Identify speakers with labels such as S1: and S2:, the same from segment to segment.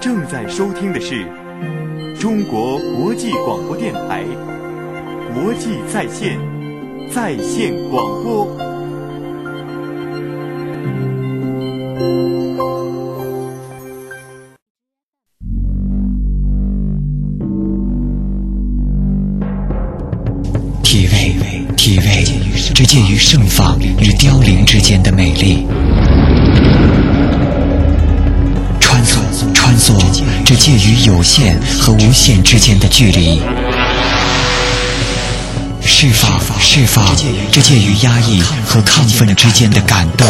S1: 正在收听的是中国国际广播电台国际在线在线广播。
S2: 体味，体味，这介于盛放与凋零之间的美丽；介于有限和无限之间的距离；释放，释放，这介于压抑和亢奋之间的感动。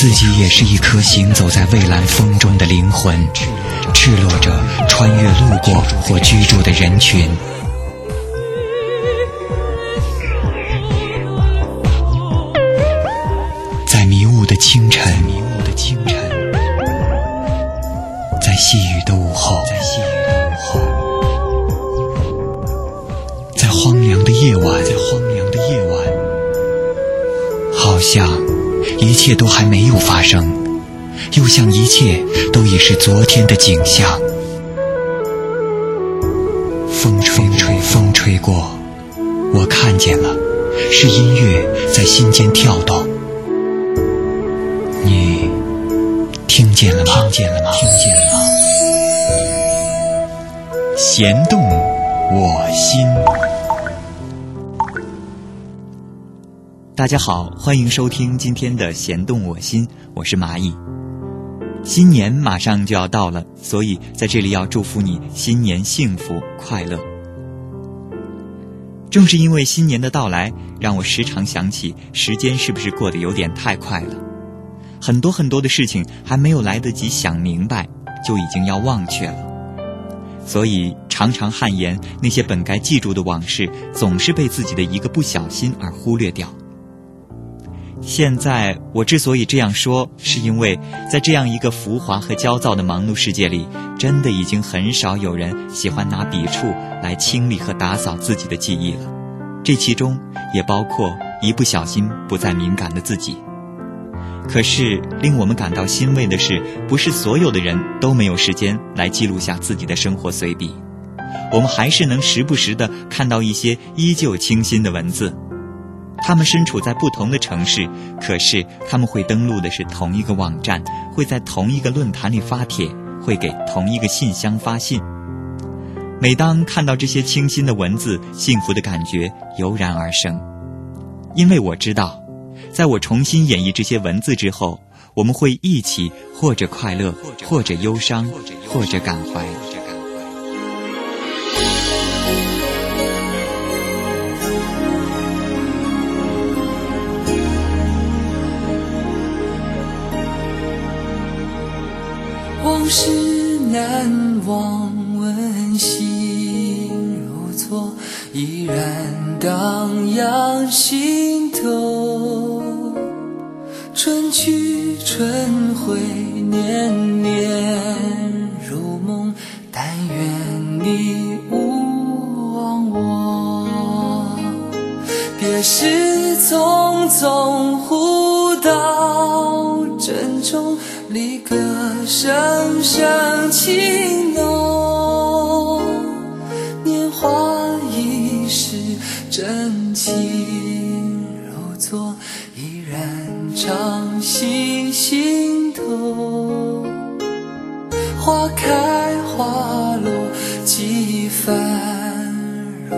S2: 自己也是一颗行走在蔚蓝风中的灵魂，赤裸着穿越路过或居住的人群。在迷雾的清晨，迷雾的清晨，在细雨的午后，在细雨的午后，在荒凉的夜晚，在荒凉的夜晚，好像一切都还没有发生，又像一切都已是昨天的景象。风吹吹，风吹过，我看见了，是音乐在心间跳动。你听见了吗？听见了吗？听见了吗？弦动我心。
S3: 大家好，欢迎收听今天的《弦动我心》，我是蚂蚁。新年马上就要到了，所以在这里要祝福你新年幸福快乐。正是因为新年的到来，让我时常想起时间是不是过得有点太快了？很多很多的事情还没有来得及想明白，就已经要忘却了。所以常常汗颜，那些本该记住的往事，总是被自己的一个不小心而忽略掉。现在我之所以这样说，是因为在这样一个浮华和焦躁的忙碌世界里，真的已经很少有人喜欢拿笔触来清理和打扫自己的记忆了。这其中也包括一不小心不再敏感的自己。可是令我们感到欣慰的是，不是所有的人都没有时间来记录下自己的生活随笔。我们还是能时不时地看到一些依旧清新的文字。他们身处在不同的城市，可是他们会登录的是同一个网站，会在同一个论坛里发帖，会给同一个信箱发信。每当看到这些清新的文字，幸福的感觉油然而生，因为我知道，在我重新演绎这些文字之后，我们会一起或者快乐，或者忧伤，或者感怀。
S4: 往事难忘，温馨如昨，依然荡漾心头。春去春回，年年如梦，但愿你勿忘我。别时匆匆，互道珍重。离歌声声情浓，年华易逝，真情如昨，依然常系心头。花开花落，几番如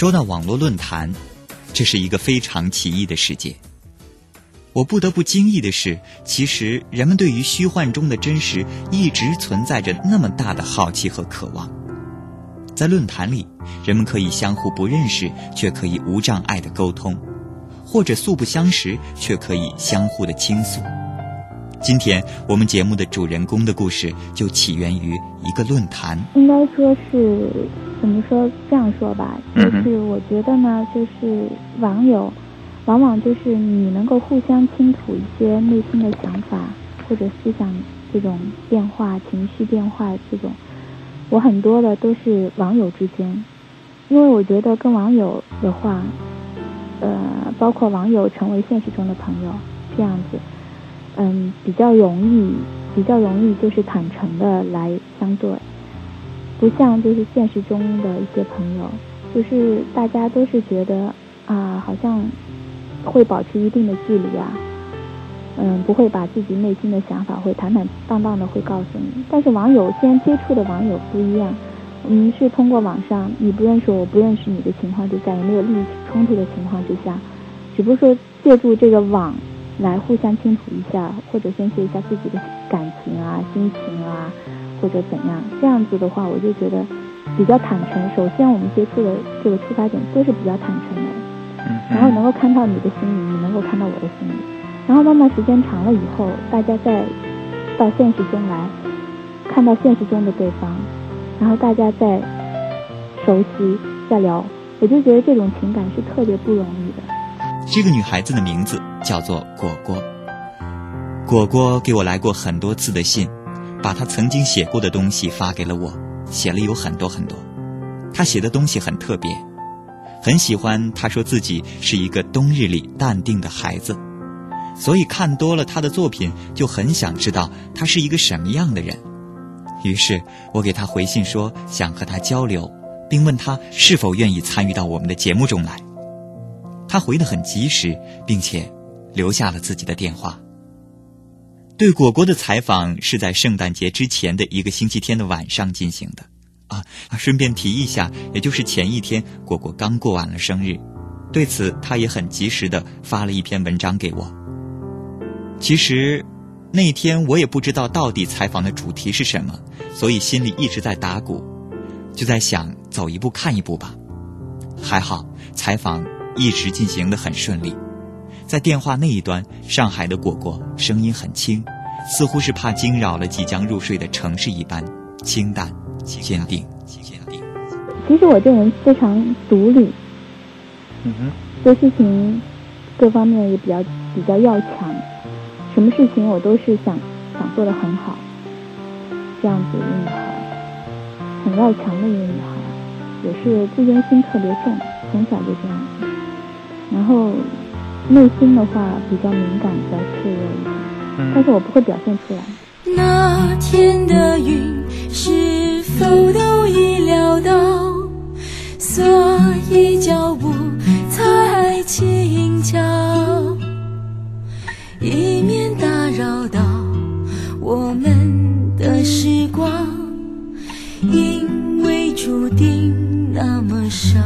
S3: 说到网络论坛，这是一个非常奇异的世界。我不得不惊异的是，其实人们对于虚幻中的真实一直存在着那么大的好奇和渴望。在论坛里，人们可以相互不认识，却可以无障碍的沟通；或者素不相识，却可以相互的倾诉。今天我们节目的主人公的故事就起源于一个论坛。
S5: 应该说是怎么说？这样说吧，就是我觉得呢，就是网友，往往就是你能够互相倾吐一些内心的想法或者思想这种变化、情绪变化这种，我很多的都是网友之间，因为我觉得跟网友的话，呃，包括网友成为现实中的朋友这样子，嗯，比较容易，比较容易就是坦诚的来相对。不像就是现实中的一些朋友，就是大家都是觉得啊，好像会保持一定的距离啊，嗯，不会把自己内心的想法会坦坦荡荡的会告诉你。但是网友先接触的网友不一样，嗯，是通过网上你不认识我，我不认识你的情况之下，也没有利益冲突的情况之下，只不过说借助这个网来互相倾吐一下，或者宣泄一下自己的感情啊、心情啊。或者怎样，这样子的话，我就觉得比较坦诚。首先，我们接触的这个出发点都是比较坦诚的，然后能够看到你的心里，你能够看到我的心里，然后慢慢时间长了以后，大家再到现实中来，看到现实中的对方，然后大家再熟悉、再聊，我就觉得这种情感是特别不容易的。
S3: 这个女孩子的名字叫做果果。果果给我来过很多次的信。把他曾经写过的东西发给了我，写了有很多很多。他写的东西很特别，很喜欢。他说自己是一个冬日里淡定的孩子，所以看多了他的作品，就很想知道他是一个什么样的人。于是我给他回信说想和他交流，并问他是否愿意参与到我们的节目中来。他回得很及时，并且留下了自己的电话。对果果的采访是在圣诞节之前的一个星期天的晚上进行的。啊，顺便提一下，也就是前一天，果果刚过完了生日，对此他也很及时的发了一篇文章给我。其实，那天我也不知道到底采访的主题是什么，所以心里一直在打鼓，就在想走一步看一步吧。还好，采访一直进行的很顺利。在电话那一端，上海的果果声音很轻，似乎是怕惊扰了即将入睡的城市一般，清淡。坚定，坚定。
S5: 其实我这人非常独立，
S1: 嗯哼，
S5: 做事情各方面也比较比较要强，什么事情我都是想想做的很好，这样子一个女孩，很要强的一个女孩，也是自尊心特别重，从小就这样子。然后内心的话比较敏感，比较脆弱一点，但是我不会表现出来。
S6: 那天的云是否都已料到，所以脚步才轻巧，以免打扰到我们的时光，因为注定那么少。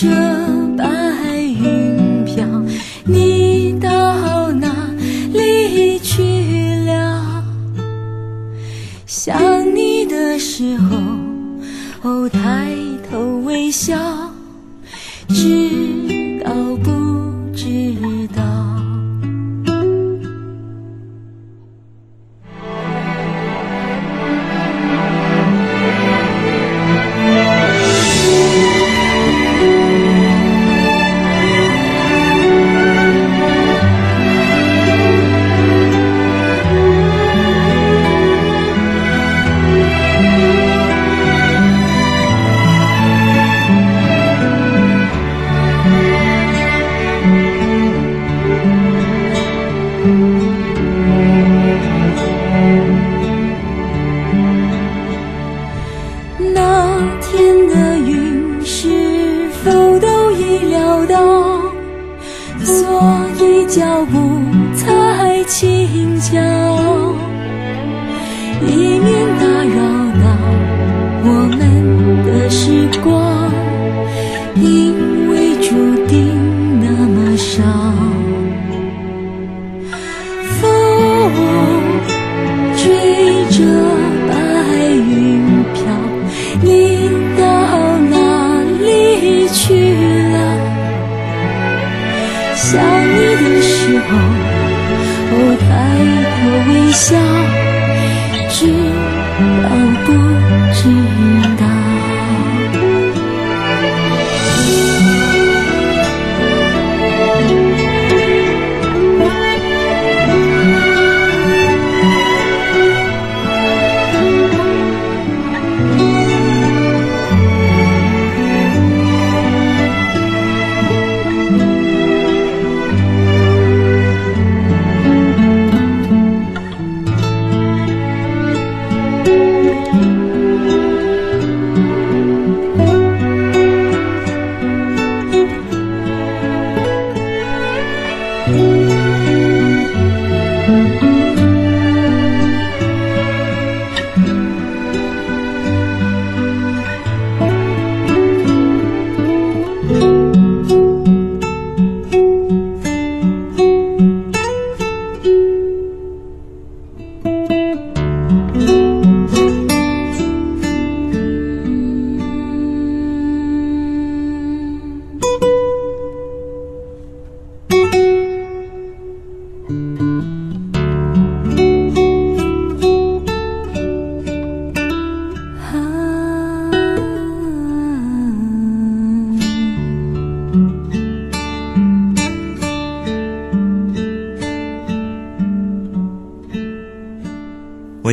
S6: 着白云飘你到哪里去了？想你的时候抬头微笑
S3: 只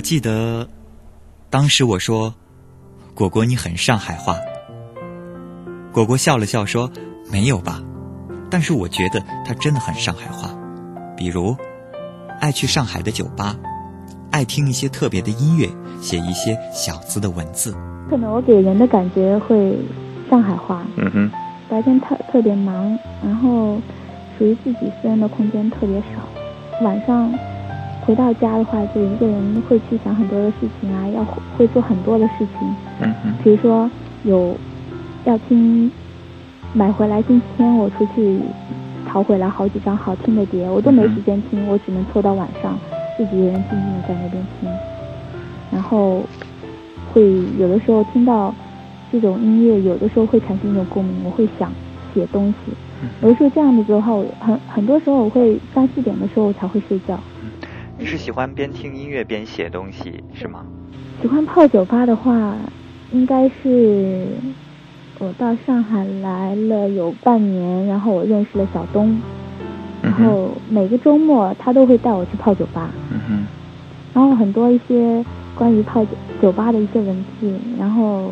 S3: 记得，当时我说：“果果，你很上海话。”果果笑了笑说：“没有吧？但是我觉得他真的很上海话，比如爱去上海的酒吧，爱听一些特别的音乐，写一些小资的文字。
S5: 可能我给人的感觉会上海话。
S3: 嗯哼。
S5: 白天特特别忙，然后属于自己私人的空间特别少。晚上回到家的话，就一个人会去想很多的事情啊，要会做很多的事情。
S3: 嗯嗯。
S5: 比如说有要听买回来星期天我出去淘回来好几张好听的碟，我都没时间听，我只能拖到晚上自己一个人静静的在那边听。然后会有的时候听到。这种音乐有的时候会产生一种共鸣，我会想写东西。有的时候这样子的话，我很很多时候我会三四点的时候才会睡觉。
S3: 你是喜欢边听音乐边写东西是吗？
S5: 喜欢泡酒吧的话，应该是我到上海来了有半年，然后我认识了小东，然后每个周末他都会带我去泡酒吧。
S3: 嗯哼。
S5: 然后很多一些关于泡酒酒吧的一些文字，然后。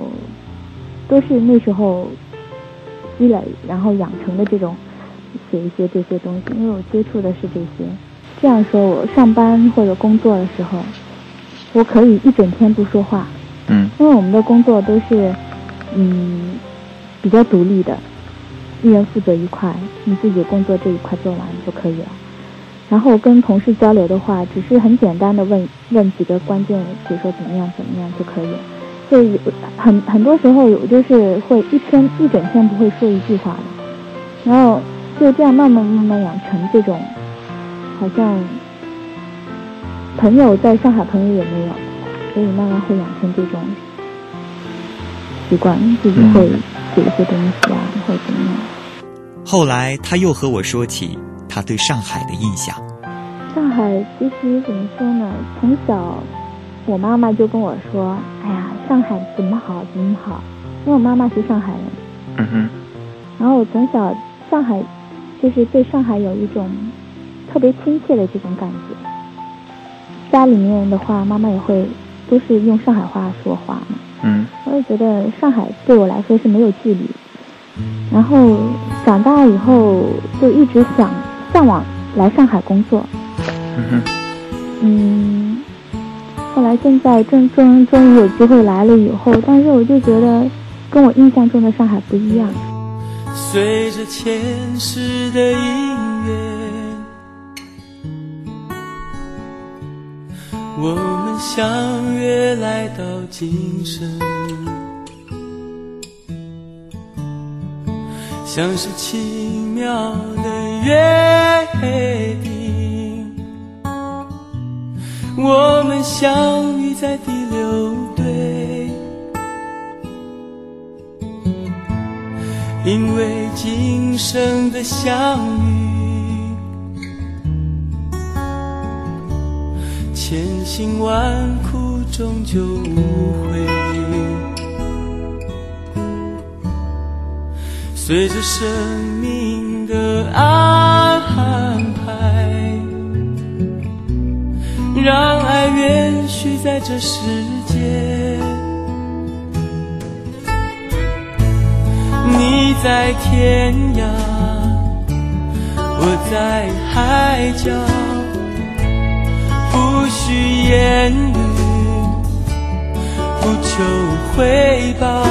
S5: 都是那时候积累，然后养成的这种写一些这些东西，因为我接触的是这些。这样说，我上班或者工作的时候，我可以一整天不说话。
S3: 嗯。
S5: 因为我们的工作都是嗯比较独立的，一人负责一块，你自己工作这一块做完就可以了。然后跟同事交流的话，只是很简单的问问几个关键，比如说怎么样怎么样就可以了。就很很多时候，有就是会一天一整天不会说一句话的，然后就这样慢慢慢慢养成这种，好像朋友在上海朋友也没有，所以慢慢会养成这种习惯，自己会写一些东西啊，或者怎么样。
S3: 后来他又和我说起他对上海的印象。
S5: 上海其实怎么说呢？从小我妈妈就跟我说：“哎呀。”上海怎么好怎么好，因为我妈妈是上海人。
S3: 嗯哼。
S5: 然后我从小上海，就是对上海有一种特别亲切的这种感觉。家里面的话，妈妈也会都是用上海话说话嘛。
S3: 嗯。
S5: 我也觉得上海对我来说是没有距离。然后长大以后就一直想向往来上海工作。
S3: 嗯哼。
S5: 嗯。后来现在终终终于有机会来了以后，但是我就觉得跟我印象中的上海不一样。
S7: 随着前世的音乐，我们相约来到今生，像是奇妙的约定。我们相遇在第六队，因为今生的相遇，千辛万苦终究无悔。随着生命的安排。让爱延续在这世界。你在天涯，我在海角，不需言语，不求回报，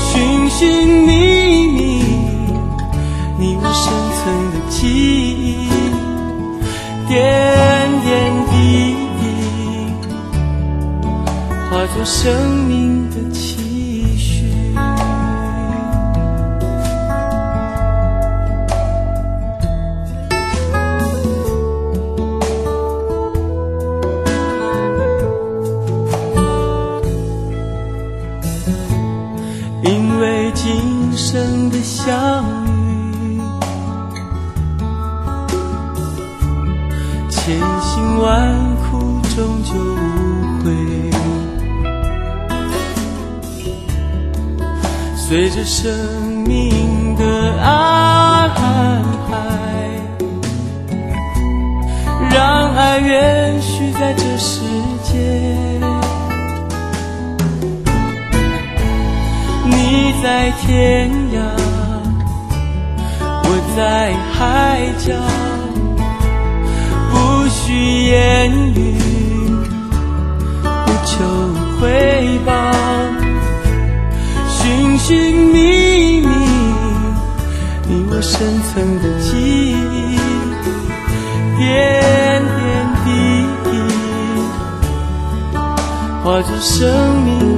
S7: 寻寻觅觅，你我深层的记忆。点点滴滴，化作生命相遇。千辛万苦终究无悔，随着生命的安排，让爱延续在这世界。你在天涯，在海角。不需言语，不求回报，寻寻觅觅，你我深层的记忆，点点滴滴，化作生命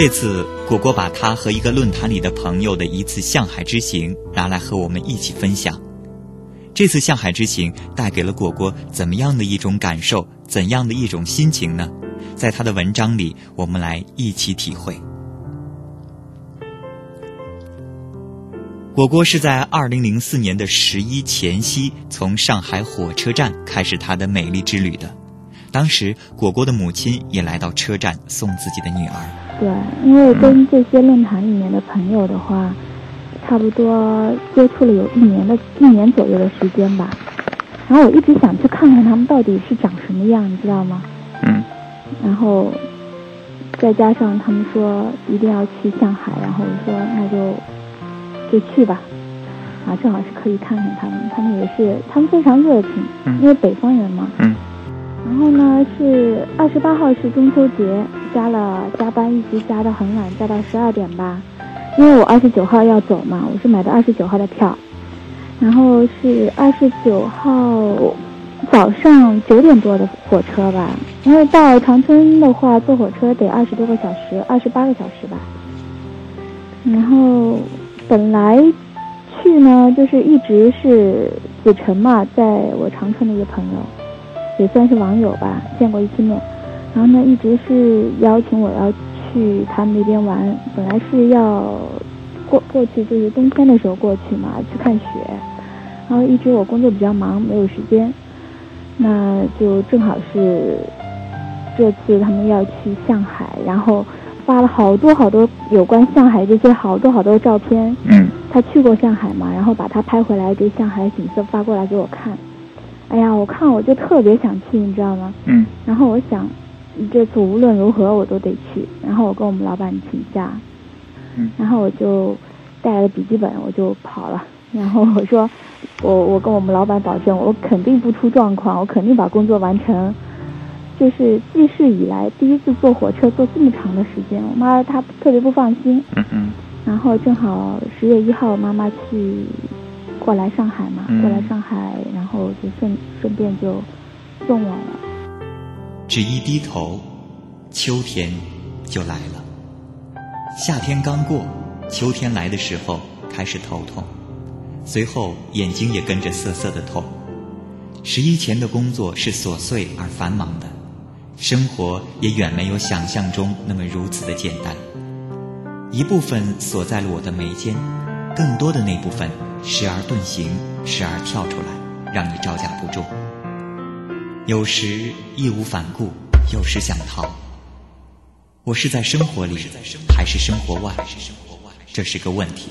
S3: 这次果果把他和一个论坛里的朋友的一次向海之行拿来和我们一起分享。这次向海之行带给了果果怎么样的一种感受，怎样的一种心情呢？在他的文章里，我们来一起体会。果果是在二零零四年的十一前夕，从上海火车站开始他的美丽之旅的。当时，果果的母亲也来到车站送自己的女儿。
S5: 对，因为跟这些论坛里面的朋友的话，差不多接触了有一年的一年左右的时间吧。然后我一直想去看看他们到底是长什么样，你知道吗？
S3: 嗯。
S5: 然后再加上他们说一定要去上海，然后我说那就就去吧。啊，正好是可以看看他们，他们也是，他们非常热情，
S3: 嗯
S5: 因为北方人嘛。
S3: 嗯。
S5: 然后呢，是二十八号是中秋节，加了加班，一直加到很晚，加到十二点吧。因为我二十九号要走嘛，我是买的二十九号的票，然后是二十九号早上九点多的火车吧。因为到长春的话，坐火车得二十多个小时，二十八个小时吧。然后本来去呢，就是一直是子晨嘛，在我长春的一个朋友。也算是网友吧，见过一次面，然后呢，一直是邀请我要去他们那边玩。本来是要过过去，就是冬天的时候过去嘛，去看雪。然后一直我工作比较忙，没有时间，那就正好是这次他们要去上海，然后发了好多好多有关上海这些好多好多照片。
S3: 嗯
S5: 他去过上海嘛，然后把他拍回来，给上海景色发过来给我看。哎呀，我看我就特别想去，你知道吗？
S3: 嗯
S5: 然后我想，这次无论如何我都得去。然后我跟我们老板请假，
S3: 嗯
S5: 然后我就带了笔记本，我就跑了。然后我说，我我跟我们老板保证，我肯定不出状况，我肯定把工作完成。就是记事以来第一次坐火车坐这么长的时间，我妈她特别不放心。
S3: 嗯嗯
S5: 然后正好十月一号妈妈去过来上海嘛，
S3: 嗯
S5: 过来上海，然后就顺顺便就送我了。
S3: 只一低头，秋天就来了。夏天刚过，秋天来的时候开始头痛，随后眼睛也跟着涩涩的痛。十一前的工作是琐碎而繁忙的，生活也远没有想象中那么如此的简单。一部分锁在了我的眉间，更多的那部分时而遁形，时而跳出来，让你招架不住。有时义无反顾，有时想逃。我是在生活里，还是生活外？这是个问题。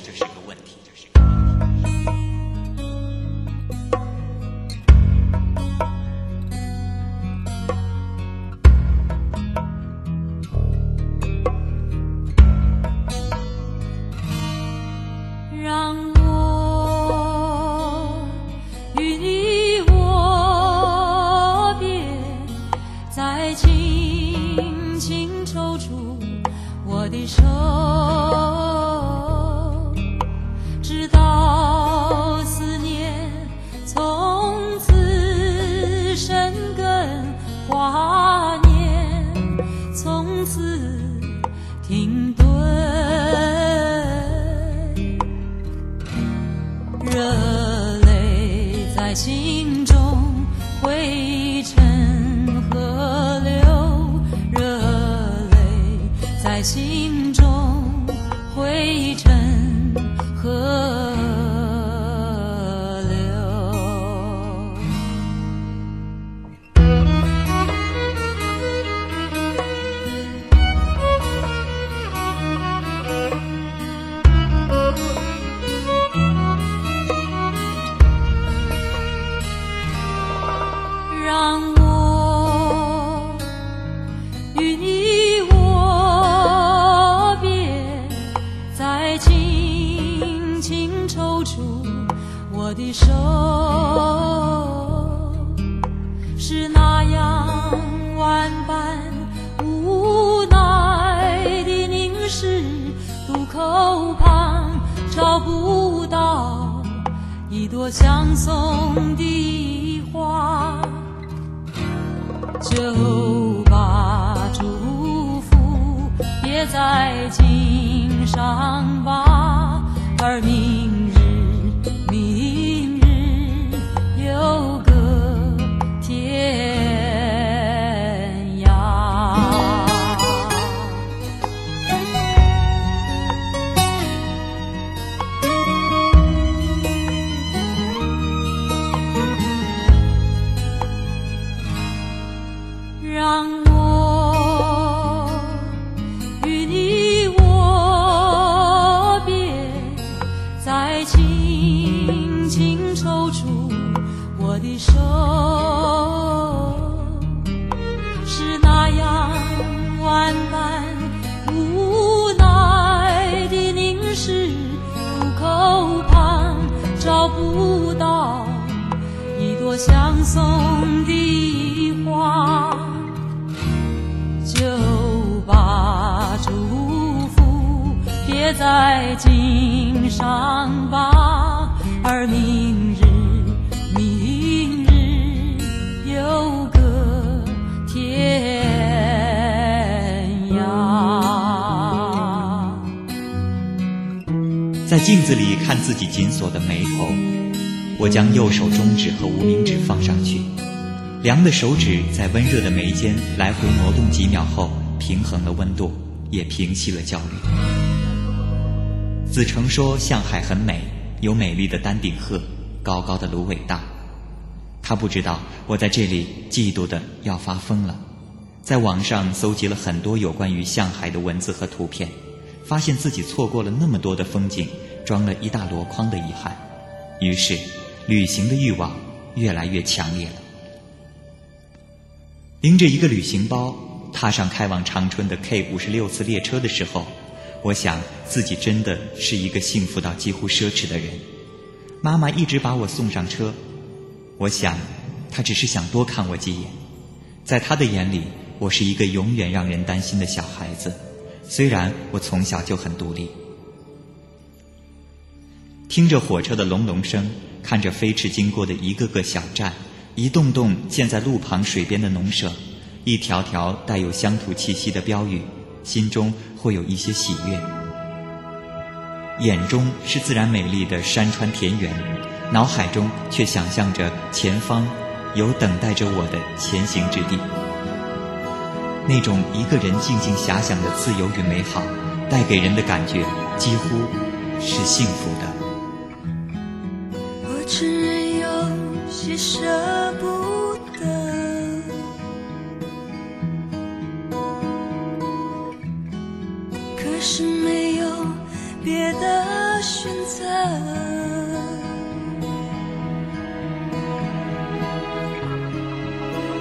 S6: 一朵相送的花。就把祝福别在襟上吧，而明在襟上吧，而明日，明日有个天涯。
S3: 在镜子里看自己紧锁的眉头，我将右手中指和无名指放上去，凉的手指在温热的眉间来回挪动几秒后，平衡了温度，也平息了焦虑。子成说向海很美，有美丽的丹顶鹤，高高的芦苇荡。他不知道我在这里嫉妒的要发疯了，在网上搜集了很多有关于向海的文字和图片，发现自己错过了那么多的风景，装了一大箩筐的遗憾，于是旅行的欲望越来越强烈了。拎着一个旅行包，踏上开往长春的 K 五十六次列车的时候，我想自己真的是一个幸福到几乎奢侈的人。妈妈一直把我送上车，我想她只是想多看我几眼。在她的眼里，我是一个永远让人担心的小孩子，虽然我从小就很独立。听着火车的隆隆声，看着飞驰经过的一个个小站，一栋栋建在路旁水边的农舍，一条条带有乡土气息的标语，心中会有一些喜悦。眼中是自然美丽的山川田园，脑海中却想象着前方有等待着我的前行之地。那种一个人静静遐想的自由与美好，带给人的感觉几乎是幸福的。
S6: 我只有些舍不是没有别的选择。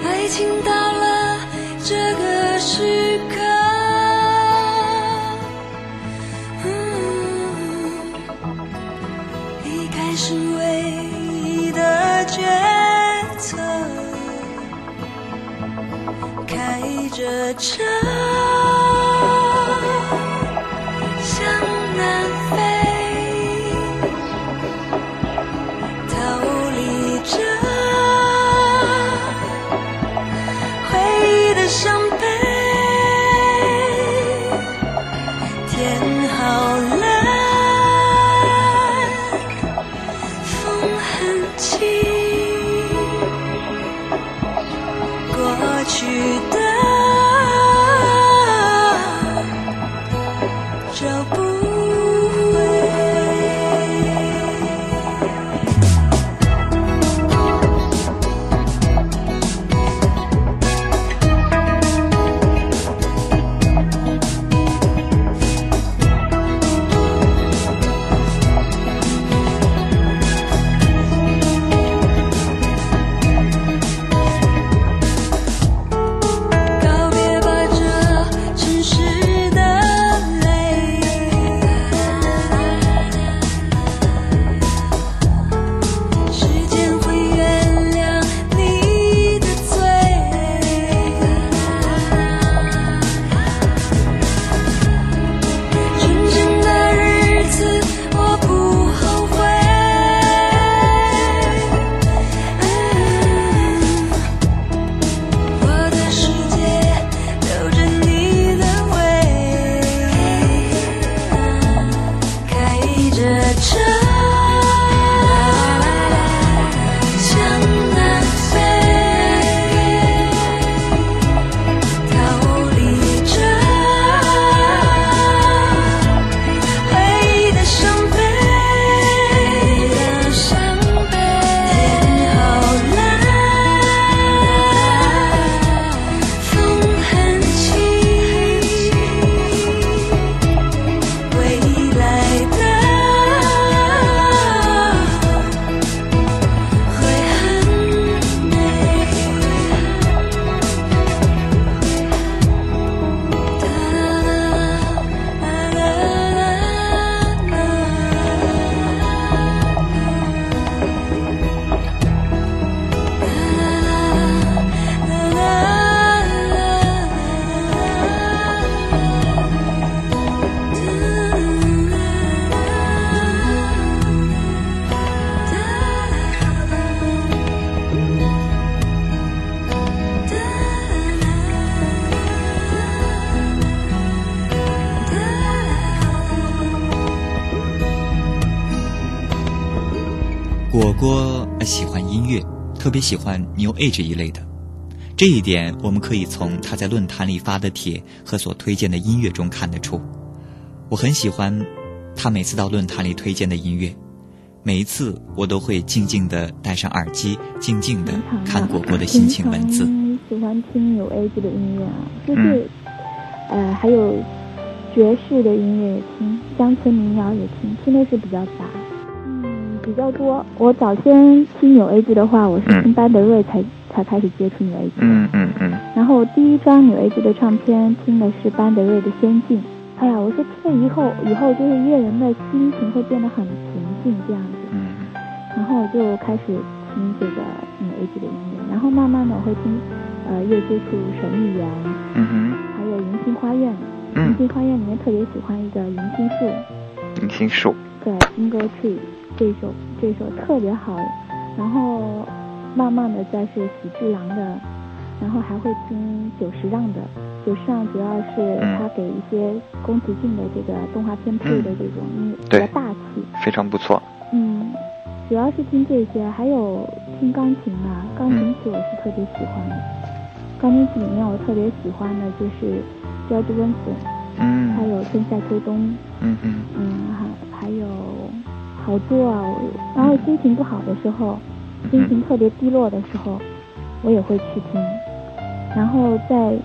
S6: 爱情到
S3: 特别喜欢 New Age 一类的。这一点我们可以从他在论坛里发的帖和所推荐的音乐中看得出。我很喜欢他每次到论坛里推荐的音乐，每一次我都会静静的戴上耳机，静静的看果果的心情文字。
S5: 喜欢听 New Age 的音乐啊，就是呃还有爵士的音乐也听，乡村民谣也听，听的是比较杂。比较多。我早先听纽 A G 的话，我是听班德瑞才才开始接触纽 A G。
S3: 嗯嗯嗯。
S5: 然后第一张纽 A G 的唱片听的是班德瑞的《仙境》。哎呀，我说听了以后，以后就是乐人的心情会变得很平静这样子。
S3: 嗯。
S5: 然后我就开始听这个纽 A G 的音乐，然后慢慢的我会听，呃，又接触神秘园。
S3: 嗯哼。
S5: 还有银杏花苑。
S3: 嗯。
S5: 银杏花苑里面特别喜欢一个银杏树。
S3: 银杏树。
S5: 对，Ingle Tree。这首这首特别好，然后慢慢的再是喜之郎的，然后还会听久石让的，久石让主要是他给一些宫崎骏的这个动画片配的这种音乐，比较大气，
S3: 非常不错。
S5: 嗯，主要是听这些，还有听钢琴啊，钢琴曲我是特别喜欢的。钢琴曲里面我特别喜欢的就是 George Benson，
S3: 嗯，
S5: 还有春夏秋冬，
S3: 嗯嗯，
S5: 嗯还还有。好多啊！我然后心情不好的时候，心情特别低落的时候，我也会去听。然后在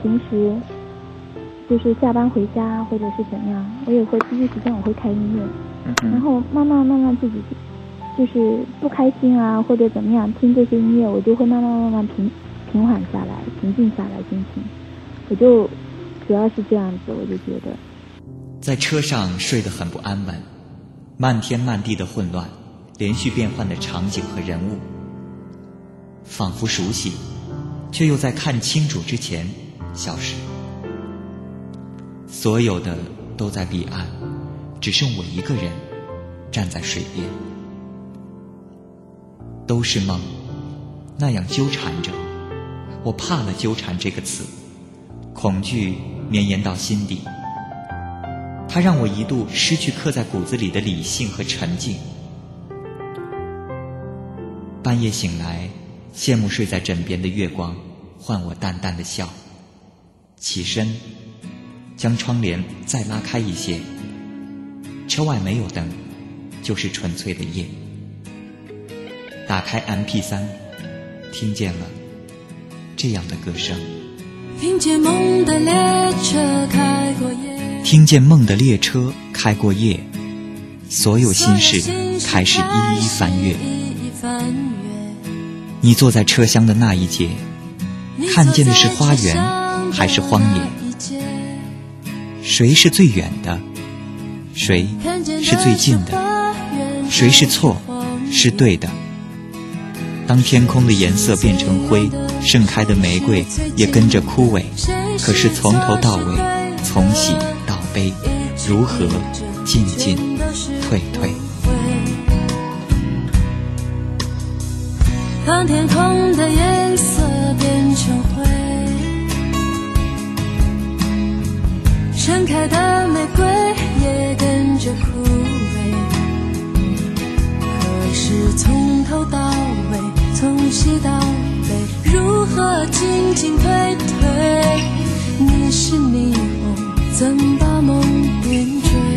S5: 平时，就是下班回家或者是怎样，我也会第一时间我会开音乐。然后慢慢慢慢自己就是不开心啊或者怎么样，听这些音乐，我就会慢慢慢慢平平缓下来，平静下来心情。我就主要是这样子，我就觉得
S3: 在车上睡得很不安稳。漫天漫地的混乱，连续变换的场景和人物，仿佛熟悉，却又在看清楚之前消失。所有的都在彼岸，只剩我一个人站在水边。都是梦，那样纠缠着我，怕了“纠缠”这个词，恐惧绵延到心底。它让我一度失去刻在骨子里的理性和沉静。半夜醒来，羡慕睡在枕边的月光，唤我淡淡的笑。起身，将窗帘再拉开一些。车外没有灯，就是纯粹的夜。打开 M P 三，听见了这样的歌声。
S6: 听见梦的列车开过夜。
S3: 听见梦的列车开过夜，所有心事开始一一翻阅。你坐在车厢的那一节，看见的是花园还是荒野？谁是最远的？谁是最近的？谁是错？是对的？当天空的颜色变成灰，盛开的玫瑰也跟着枯萎。可是从头到尾，从喜。悲如何进进退退？
S6: 当天空的颜色变成灰，盛开的玫瑰也跟着枯萎。可是从头到尾，从西到北，如何进进退退？你是你。怎把梦点缀？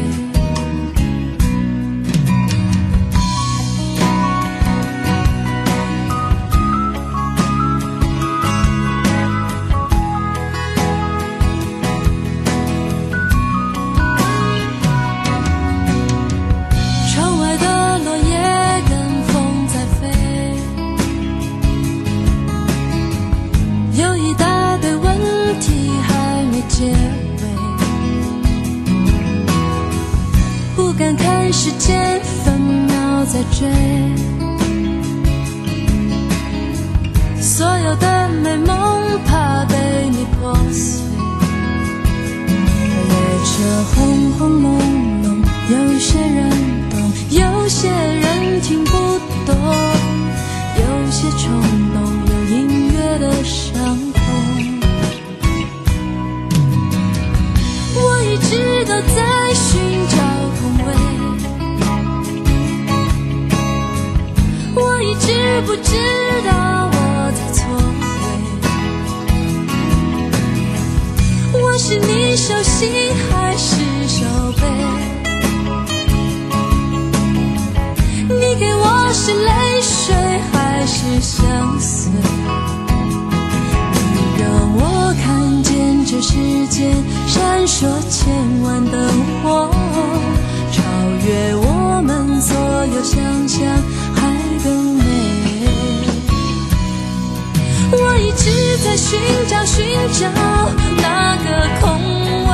S6: 时间分秒在追所有的美梦怕被你破碎列车轰轰隆隆有些人懂有些人听不懂有些冲动有音乐的伤痛我一直都在。不知道我在错位？我是你手心还是手背？你给我是泪水还是相随？你让我看见这世间闪烁千万灯火，超越我们所有想象，我一直在寻找，寻找那个空位。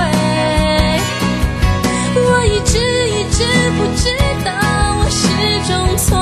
S6: 我一直一直不知道，我始终错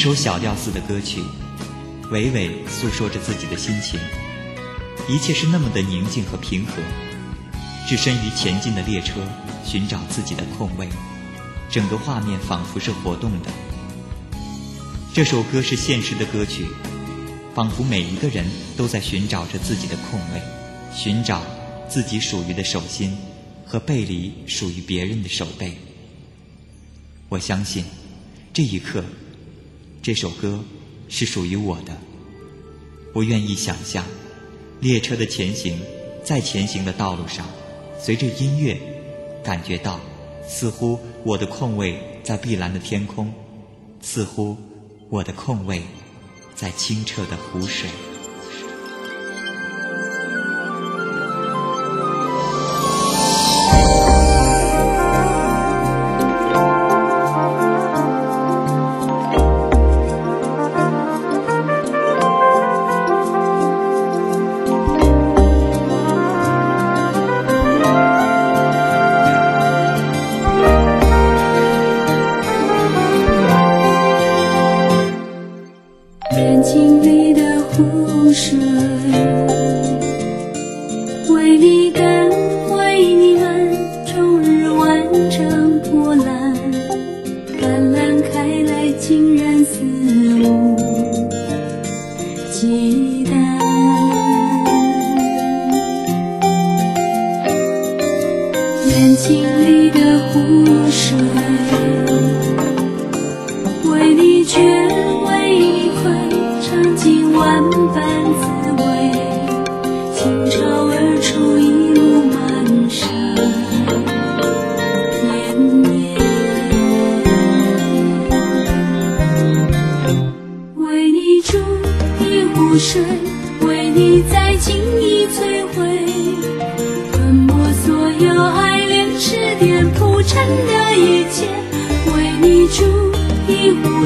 S3: 一首小调似的歌曲，娓娓诉说着自己的心情，一切是那么的宁静和平和。置身于前进的列车，寻找自己的空位，整个画面仿佛是活动的。这首歌是现实的歌曲，仿佛每一个人都在寻找着自己的空位，寻找自己属于的手心和背离属于别人的手背。我相信，这一刻。这首歌是属于我的，不愿意想象，列车的前行，在前行的道路上，随着音乐，感觉到，似乎我的空位在碧蓝的天空，似乎我的空位在清澈的湖水。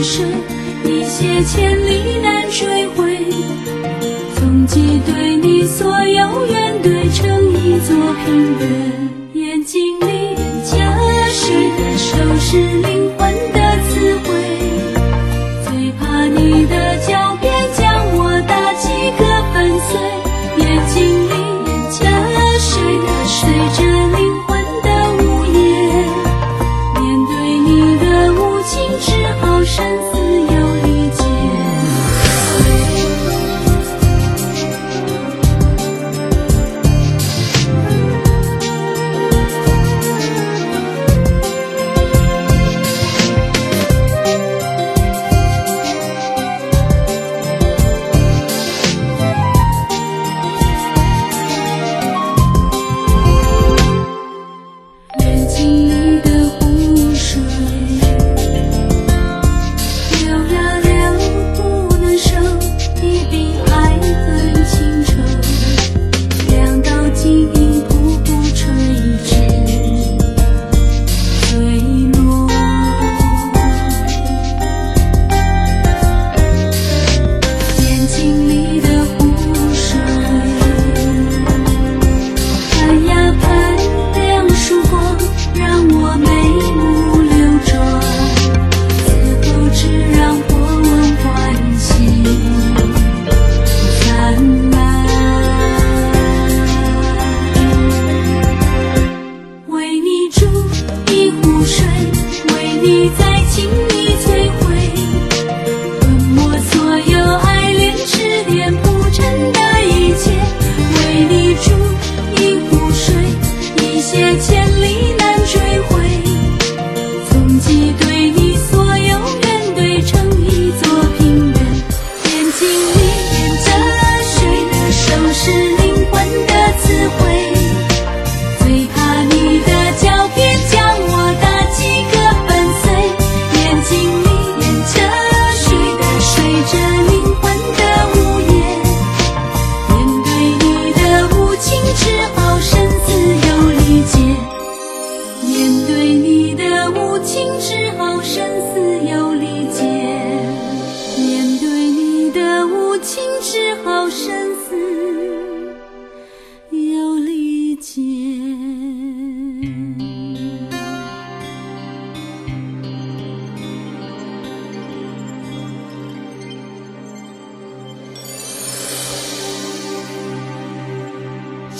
S6: 水，一泻千里难追回。从记对你所有怨怼成一座平原。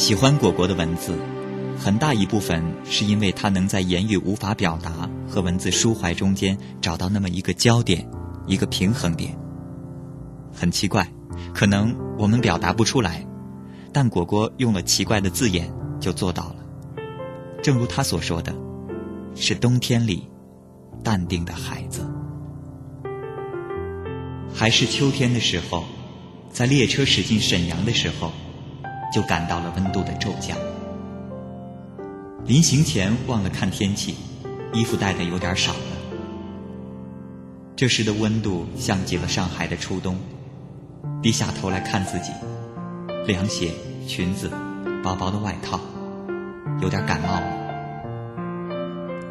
S3: 喜欢果果的文字，很大一部分是因为他能在言语无法表达和文字抒怀中间找到那么一个焦点，一个平衡点。很奇怪，可能我们表达不出来，但果果用了奇怪的字眼就做到了。正如他所说的，是冬天里淡定的孩子。还是秋天的时候，在列车驶进沈阳的时候，就感到了温度的骤降。临行前忘了看天气，衣服带的有点少了。这时的温度像极了上海的初冬。低下头来看自己，凉鞋、裙子、薄薄的外套，有点感冒了。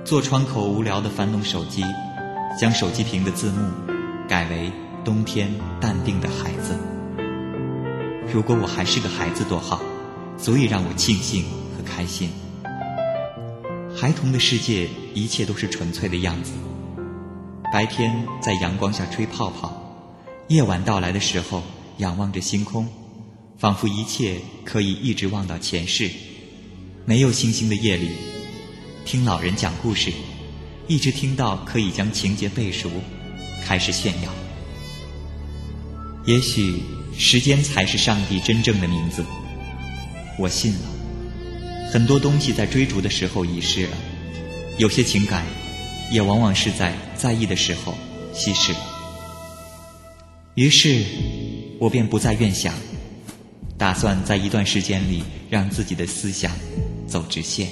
S3: 坐窗口无聊的翻弄手机，将手机屏的字幕改为。冬天淡定的孩子，如果我还是个孩子多好，足以让我庆幸和开心。孩童的世界，一切都是纯粹的样子。白天在阳光下吹泡泡，夜晚到来的时候，仰望着星空，仿佛一切可以一直望到前世。没有星星的夜里，听老人讲故事，一直听到可以将情节背熟，开始炫耀。也许时间才是上帝真正的名字，我信了。很多东西在追逐的时候遗失了，有些情感也往往是在在意的时候稀释了。于是，我便不再愿想，打算在一段时间里让自己的思想走直线。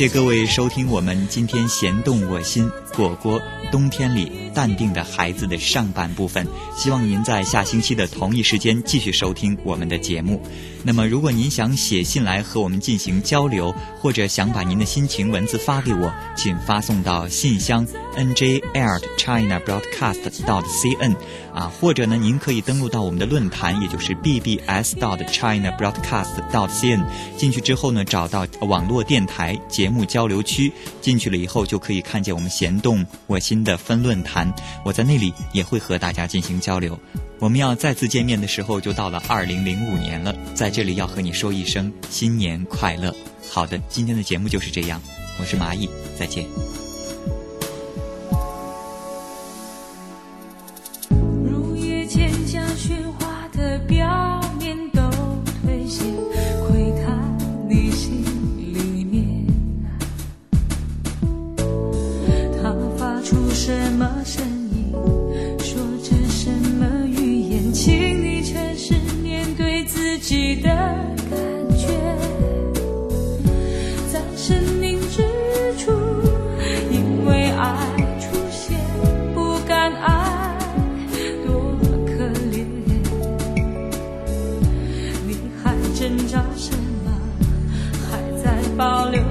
S3: 谢各位收听我们今天弦动我心果果冬天里淡定的孩子的上半部分，希望您在下星期的同一时间继续收听我们的节目。那么，如果您想写信来和我们进行交流，或者想把您的心情文字发给我，请发送到信箱 n j l china broadcast dot c n 啊，或者呢，您可以登录到我们的论坛，也就是 b b s dot china broadcast dot c n。进去之后呢，找到网络电台节目交流区，进去了以后就可以看见我们弦动我心的分论坛，我在那里也会和大家进行交流。我们要再次见面的时候，就到了二零零五年了。在这里要和你说一声新年快乐。好的，今天的节目就是这样，我是蚂蚁，再见。
S6: 己的感觉。在生命之初因为爱出现不敢爱多可怜。你还挣扎什么？还在保留。